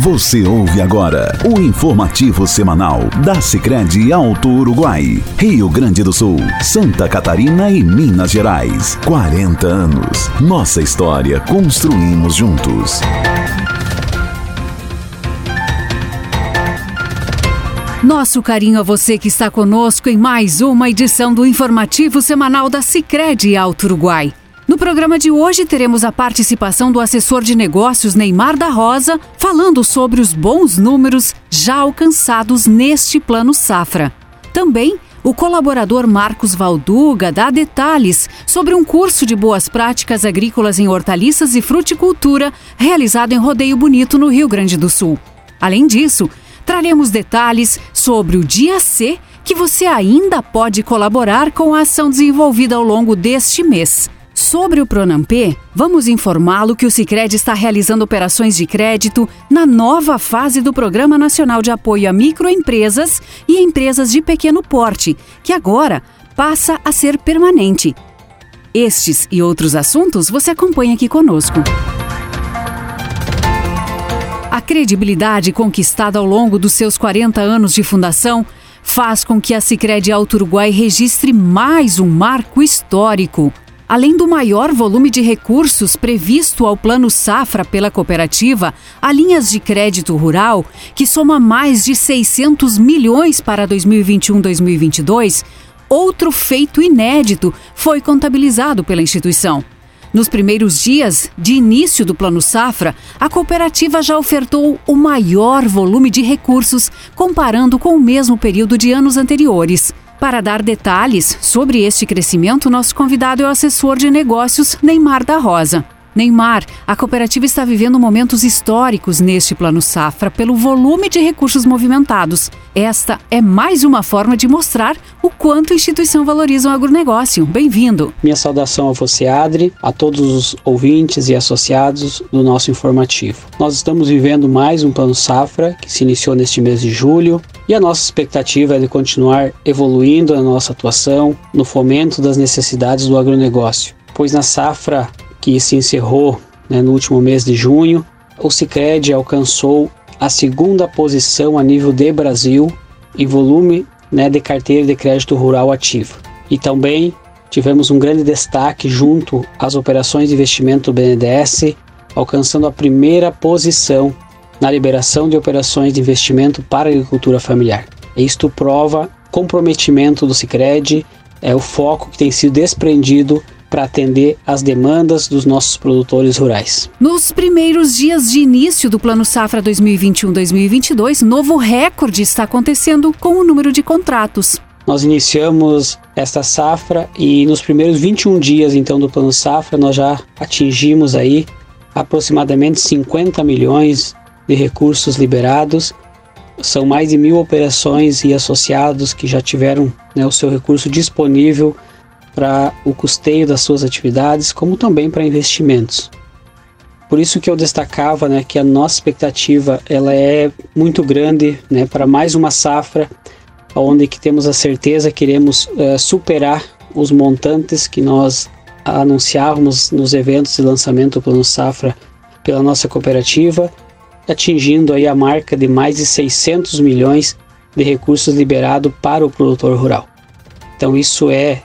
Você ouve agora o informativo semanal da Sicredi Alto Uruguai, Rio Grande do Sul, Santa Catarina e Minas Gerais. 40 anos. Nossa história construímos juntos. Nosso carinho a você que está conosco em mais uma edição do informativo semanal da Sicredi Alto Uruguai. No programa de hoje teremos a participação do assessor de negócios Neymar da Rosa, falando sobre os bons números já alcançados neste plano safra. Também o colaborador Marcos Valduga dá detalhes sobre um curso de boas práticas agrícolas em hortaliças e fruticultura realizado em Rodeio Bonito, no Rio Grande do Sul. Além disso, traremos detalhes sobre o Dia C que você ainda pode colaborar com a ação desenvolvida ao longo deste mês. Sobre o Pronamp, vamos informá-lo que o Sicredi está realizando operações de crédito na nova fase do Programa Nacional de Apoio a Microempresas e Empresas de Pequeno Porte, que agora passa a ser permanente. Estes e outros assuntos você acompanha aqui conosco. A credibilidade conquistada ao longo dos seus 40 anos de fundação faz com que a Sicredi Alto Uruguai registre mais um marco histórico – Além do maior volume de recursos previsto ao Plano Safra pela cooperativa, há linhas de crédito rural, que soma mais de 600 milhões para 2021-2022, outro feito inédito foi contabilizado pela instituição. Nos primeiros dias de início do Plano Safra, a cooperativa já ofertou o maior volume de recursos comparando com o mesmo período de anos anteriores. Para dar detalhes sobre este crescimento, nosso convidado é o assessor de negócios Neymar da Rosa. Neymar, a cooperativa está vivendo momentos históricos neste plano safra pelo volume de recursos movimentados. Esta é mais uma forma de mostrar o quanto a instituição valoriza o agronegócio. Bem-vindo. Minha saudação a você, Adri, a todos os ouvintes e associados do nosso informativo. Nós estamos vivendo mais um plano safra que se iniciou neste mês de julho e a nossa expectativa é de continuar evoluindo a nossa atuação no fomento das necessidades do agronegócio, pois na safra que se encerrou né, no último mês de junho, o Sicredi alcançou a segunda posição a nível de Brasil em volume né, de carteira de crédito rural ativo. E também tivemos um grande destaque junto às operações de investimento do BNDES, alcançando a primeira posição na liberação de operações de investimento para a agricultura familiar. Isto prova comprometimento do Sicredi, é o foco que tem sido desprendido para atender às demandas dos nossos produtores rurais. Nos primeiros dias de início do Plano Safra 2021-2022, novo recorde está acontecendo com o número de contratos. Nós iniciamos esta safra e nos primeiros 21 dias então do Plano Safra nós já atingimos aí aproximadamente 50 milhões de recursos liberados. São mais de mil operações e associados que já tiveram né, o seu recurso disponível para o custeio das suas atividades, como também para investimentos. Por isso que eu destacava né, que a nossa expectativa ela é muito grande né, para mais uma safra, onde que temos a certeza que iremos uh, superar os montantes que nós anunciávamos nos eventos de lançamento do Plano Safra pela nossa cooperativa, atingindo aí a marca de mais de 600 milhões de recursos liberados para o produtor rural. Então isso é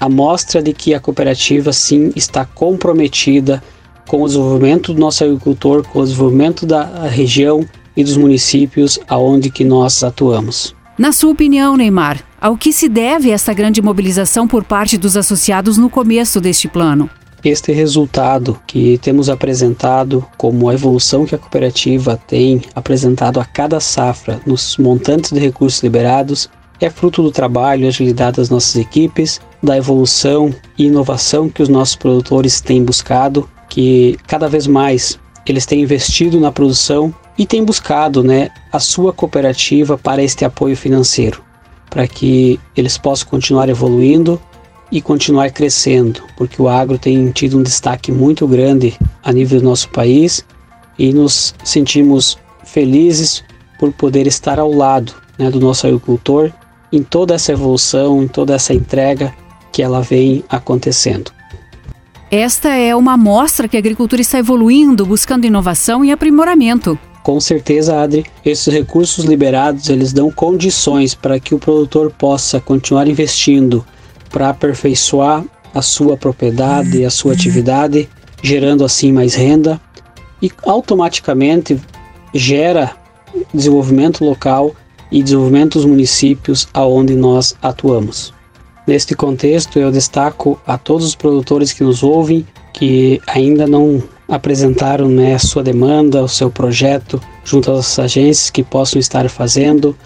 a mostra de que a cooperativa sim está comprometida com o desenvolvimento do nosso agricultor, com o desenvolvimento da região e dos municípios aonde que nós atuamos. Na sua opinião, Neymar, ao que se deve essa grande mobilização por parte dos associados no começo deste plano? Este resultado que temos apresentado, como a evolução que a cooperativa tem apresentado a cada safra nos montantes de recursos liberados, é fruto do trabalho e agilidade das nossas equipes, da evolução e inovação que os nossos produtores têm buscado, que cada vez mais eles têm investido na produção e têm buscado né, a sua cooperativa para este apoio financeiro, para que eles possam continuar evoluindo e continuar crescendo, porque o agro tem tido um destaque muito grande a nível do nosso país e nos sentimos felizes por poder estar ao lado né, do nosso agricultor em toda essa evolução, em toda essa entrega que ela vem acontecendo. Esta é uma amostra que a agricultura está evoluindo, buscando inovação e aprimoramento. Com certeza, Adri, esses recursos liberados eles dão condições para que o produtor possa continuar investindo para aperfeiçoar a sua propriedade, a sua atividade, gerando assim mais renda e automaticamente gera desenvolvimento local e desenvolvimento dos municípios aonde nós atuamos. Neste contexto, eu destaco a todos os produtores que nos ouvem que ainda não apresentaram né, sua demanda, o seu projeto junto às agências que possam estar fazendo,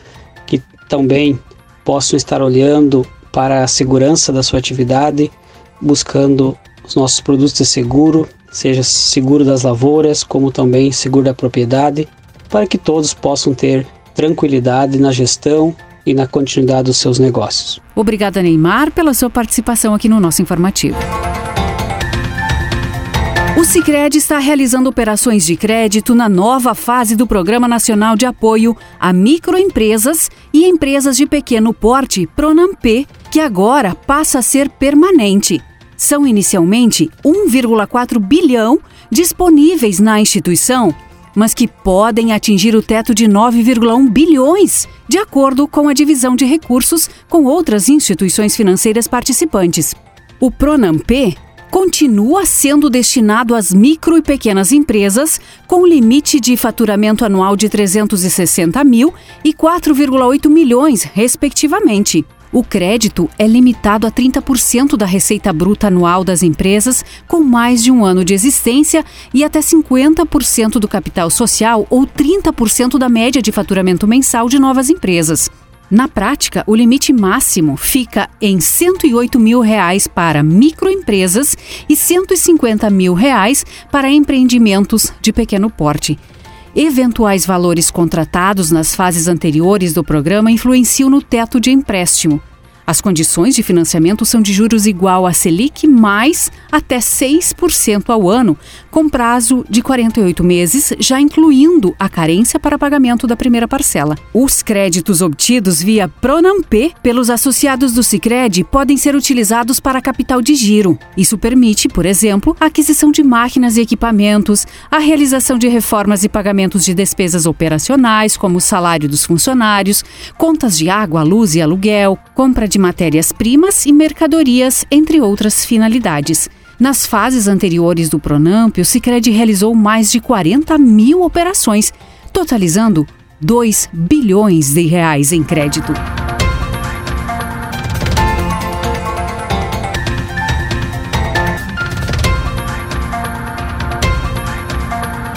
que também possam estar olhando para a segurança da sua atividade, buscando os nossos produtos de seguro, seja seguro das lavouras, como também seguro da propriedade, para que todos possam ter tranquilidade na gestão e na continuidade dos seus negócios. Obrigada, Neymar, pela sua participação aqui no nosso informativo. O Sicredi está realizando operações de crédito na nova fase do Programa Nacional de Apoio a Microempresas e Empresas de Pequeno Porte, Pronamp, que agora passa a ser permanente. São inicialmente 1,4 bilhão disponíveis na instituição, mas que podem atingir o teto de 9,1 bilhões, de acordo com a divisão de recursos com outras instituições financeiras participantes. O Pronamp continua sendo destinado às micro e pequenas empresas, com limite de faturamento anual de 360 mil e 4,8 milhões, respectivamente. O crédito é limitado a 30% da receita bruta anual das empresas com mais de um ano de existência e até 50% do capital social ou 30% da média de faturamento mensal de novas empresas. Na prática, o limite máximo fica em 108 mil reais para microempresas e 150 mil reais para empreendimentos de pequeno porte. Eventuais valores contratados nas fases anteriores do programa influenciam no teto de empréstimo. As condições de financiamento são de juros igual a Selic mais até 6% ao ano, com prazo de 48 meses, já incluindo a carência para pagamento da primeira parcela. Os créditos obtidos via Pronamp pelos associados do Sicredi podem ser utilizados para capital de giro. Isso permite, por exemplo, a aquisição de máquinas e equipamentos, a realização de reformas e pagamentos de despesas operacionais, como o salário dos funcionários, contas de água, luz e aluguel, compra de matérias-primas e mercadorias, entre outras finalidades. Nas fases anteriores do Pronamp, o Sicredi realizou mais de 40 mil operações, totalizando 2 bilhões de reais em crédito.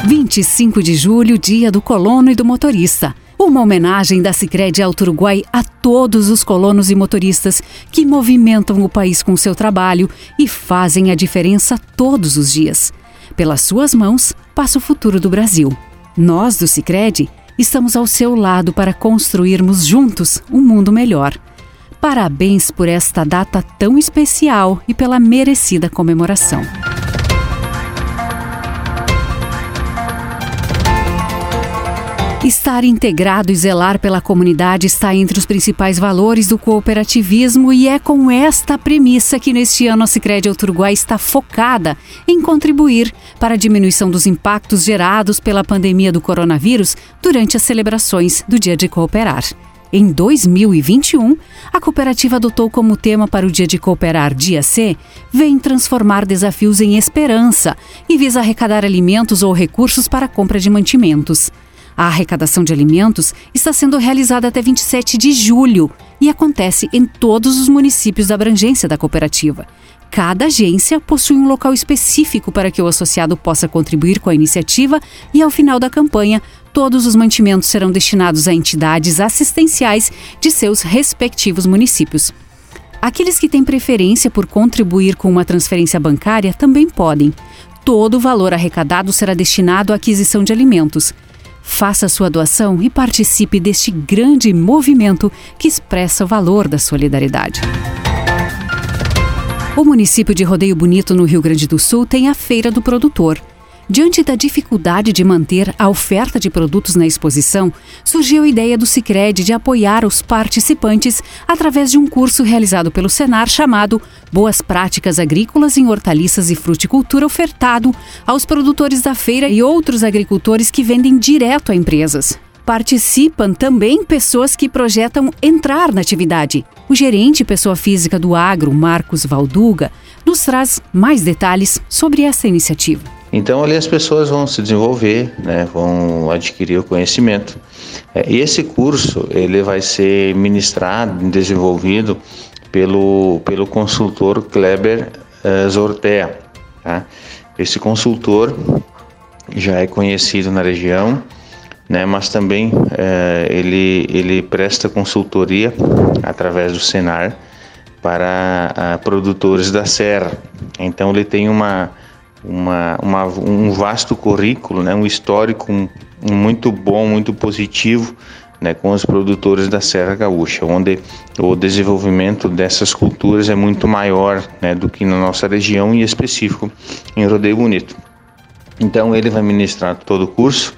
Vinte e cinco de julho, dia do colono e do motorista. Uma homenagem da Sicredi ao Uruguai a todos os colonos e motoristas que movimentam o país com seu trabalho e fazem a diferença todos os dias. Pelas suas mãos passa o futuro do Brasil. Nós do Sicredi estamos ao seu lado para construirmos juntos um mundo melhor. Parabéns por esta data tão especial e pela merecida comemoração. Estar integrado e zelar pela comunidade está entre os principais valores do cooperativismo e é com esta premissa que neste ano a Sicredi Uruguai está focada em contribuir para a diminuição dos impactos gerados pela pandemia do coronavírus durante as celebrações do Dia de Cooperar. Em 2021, a cooperativa adotou como tema para o Dia de Cooperar Dia C Vem transformar desafios em esperança e visa arrecadar alimentos ou recursos para a compra de mantimentos. A arrecadação de alimentos está sendo realizada até 27 de julho e acontece em todos os municípios da abrangência da cooperativa. Cada agência possui um local específico para que o associado possa contribuir com a iniciativa e, ao final da campanha, todos os mantimentos serão destinados a entidades assistenciais de seus respectivos municípios. Aqueles que têm preferência por contribuir com uma transferência bancária também podem. Todo o valor arrecadado será destinado à aquisição de alimentos. Faça sua doação e participe deste grande movimento que expressa o valor da solidariedade. O município de Rodeio Bonito, no Rio Grande do Sul, tem a Feira do Produtor. Diante da dificuldade de manter a oferta de produtos na exposição, surgiu a ideia do Sicredi de apoiar os participantes através de um curso realizado pelo Senar chamado Boas Práticas Agrícolas em Hortaliças e Fruticultura ofertado aos produtores da feira e outros agricultores que vendem direto a empresas. Participam também pessoas que projetam entrar na atividade. O gerente pessoa física do agro, Marcos Valduga, nos traz mais detalhes sobre essa iniciativa. Então ali as pessoas vão se desenvolver, né, vão adquirir o conhecimento. É, e esse curso ele vai ser ministrado, desenvolvido pelo, pelo consultor Kleber uh, Zortea. Tá? Esse consultor já é conhecido na região, né, mas também uh, ele, ele presta consultoria através do Senar para uh, produtores da serra. Então ele tem uma uma, uma, um vasto currículo, né, um histórico muito bom, muito positivo né, com os produtores da Serra Gaúcha, onde o desenvolvimento dessas culturas é muito maior né, do que na nossa região e específico em Rodeio Bonito. Então ele vai ministrar todo o curso.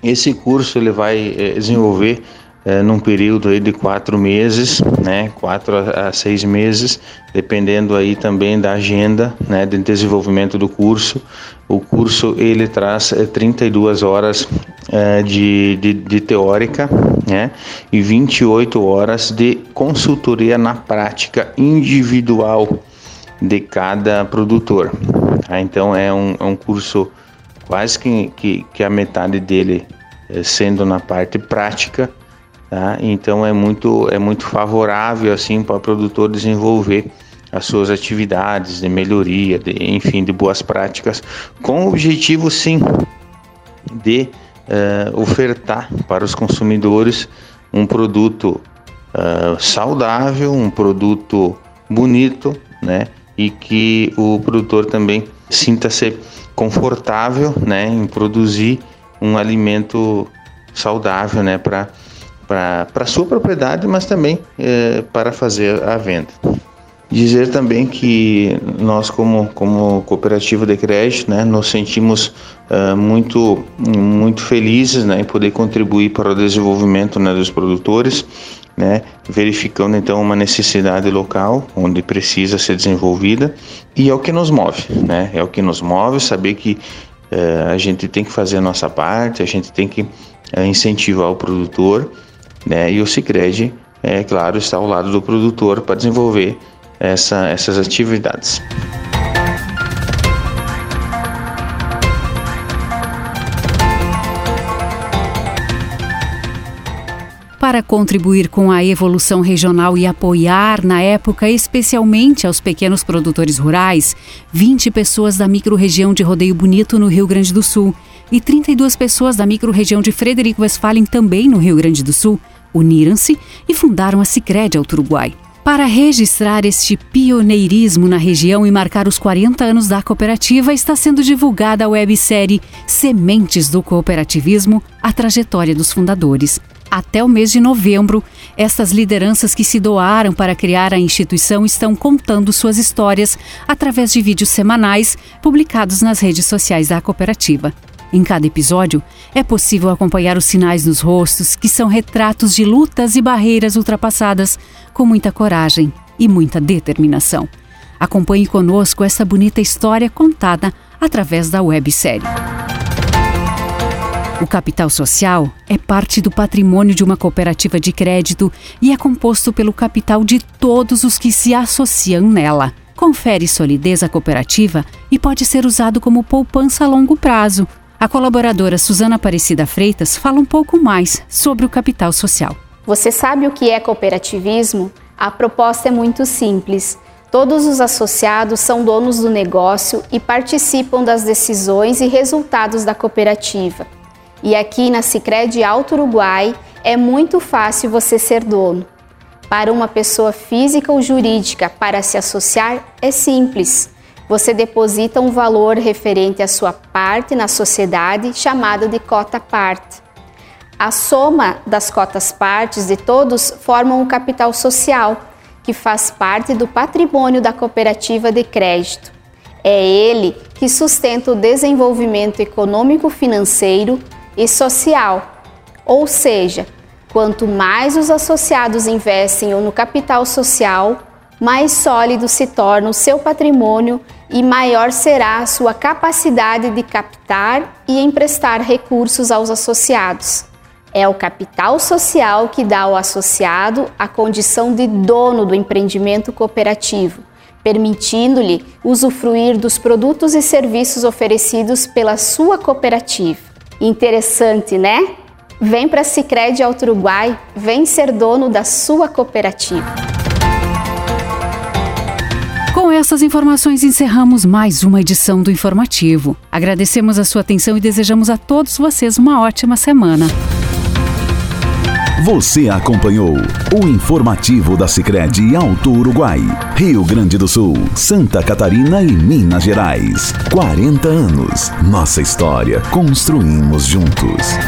Esse curso ele vai eh, desenvolver é, num período aí de quatro meses, né, quatro a, seis meses, dependendo aí também da agenda, né, de desenvolvimento do curso. O curso ele traz é, 32 horas é, de, de, de, teórica, né, e 28 horas de consultoria na prática individual de cada produtor. Tá? Então é um, é um curso quase que, que, que a metade dele é, sendo na parte prática Tá? Então é muito, é muito favorável assim para o produtor desenvolver as suas atividades de melhoria, de, enfim, de boas práticas, com o objetivo sim de uh, ofertar para os consumidores um produto uh, saudável, um produto bonito, né? E que o produtor também sinta-se confortável, né, em produzir um alimento saudável, né, para para sua propriedade, mas também é, para fazer a venda. Dizer também que nós, como, como cooperativa de crédito, né, nos sentimos uh, muito, muito felizes né, em poder contribuir para o desenvolvimento né, dos produtores, né, verificando então uma necessidade local onde precisa ser desenvolvida e é o que nos move, né, é o que nos move saber que uh, a gente tem que fazer a nossa parte, a gente tem que uh, incentivar o produtor né? E o Sicredi, é claro, está ao lado do produtor para desenvolver essa, essas atividades. Para contribuir com a evolução regional e apoiar, na época, especialmente aos pequenos produtores rurais, 20 pessoas da microrregião de Rodeio Bonito, no Rio Grande do Sul, e 32 pessoas da microrregião de Frederico Westphalen, também no Rio Grande do Sul, uniram-se e fundaram a Sicredi ao Uruguai. Para registrar este pioneirismo na região e marcar os 40 anos da cooperativa, está sendo divulgada a websérie Sementes do Cooperativismo A Trajetória dos Fundadores. Até o mês de novembro, estas lideranças que se doaram para criar a instituição estão contando suas histórias através de vídeos semanais publicados nas redes sociais da cooperativa. Em cada episódio, é possível acompanhar os sinais nos rostos, que são retratos de lutas e barreiras ultrapassadas com muita coragem e muita determinação. Acompanhe conosco essa bonita história contada através da websérie. O capital social é parte do patrimônio de uma cooperativa de crédito e é composto pelo capital de todos os que se associam nela. Confere solidez à cooperativa e pode ser usado como poupança a longo prazo, a colaboradora Suzana Aparecida Freitas fala um pouco mais sobre o capital social. Você sabe o que é cooperativismo? A proposta é muito simples. Todos os associados são donos do negócio e participam das decisões e resultados da cooperativa. E aqui na Sicredi Alto Uruguai é muito fácil você ser dono. Para uma pessoa física ou jurídica para se associar é simples você deposita um valor referente à sua parte na sociedade, chamado de cota parte. A soma das cotas partes de todos forma um capital social, que faz parte do patrimônio da cooperativa de crédito. É ele que sustenta o desenvolvimento econômico, financeiro e social. Ou seja, quanto mais os associados investem no capital social, mais sólido se torna o seu patrimônio e maior será a sua capacidade de captar e emprestar recursos aos associados. É o capital social que dá ao associado a condição de dono do empreendimento cooperativo, permitindo-lhe usufruir dos produtos e serviços oferecidos pela sua cooperativa. Interessante, né? Vem para Sicredi Alto Uruguai, vem ser dono da sua cooperativa. Essas informações encerramos mais uma edição do Informativo. Agradecemos a sua atenção e desejamos a todos vocês uma ótima semana. Você acompanhou o informativo da Sicredi Alto Uruguai, Rio Grande do Sul, Santa Catarina e Minas Gerais. 40 anos. Nossa história construímos juntos.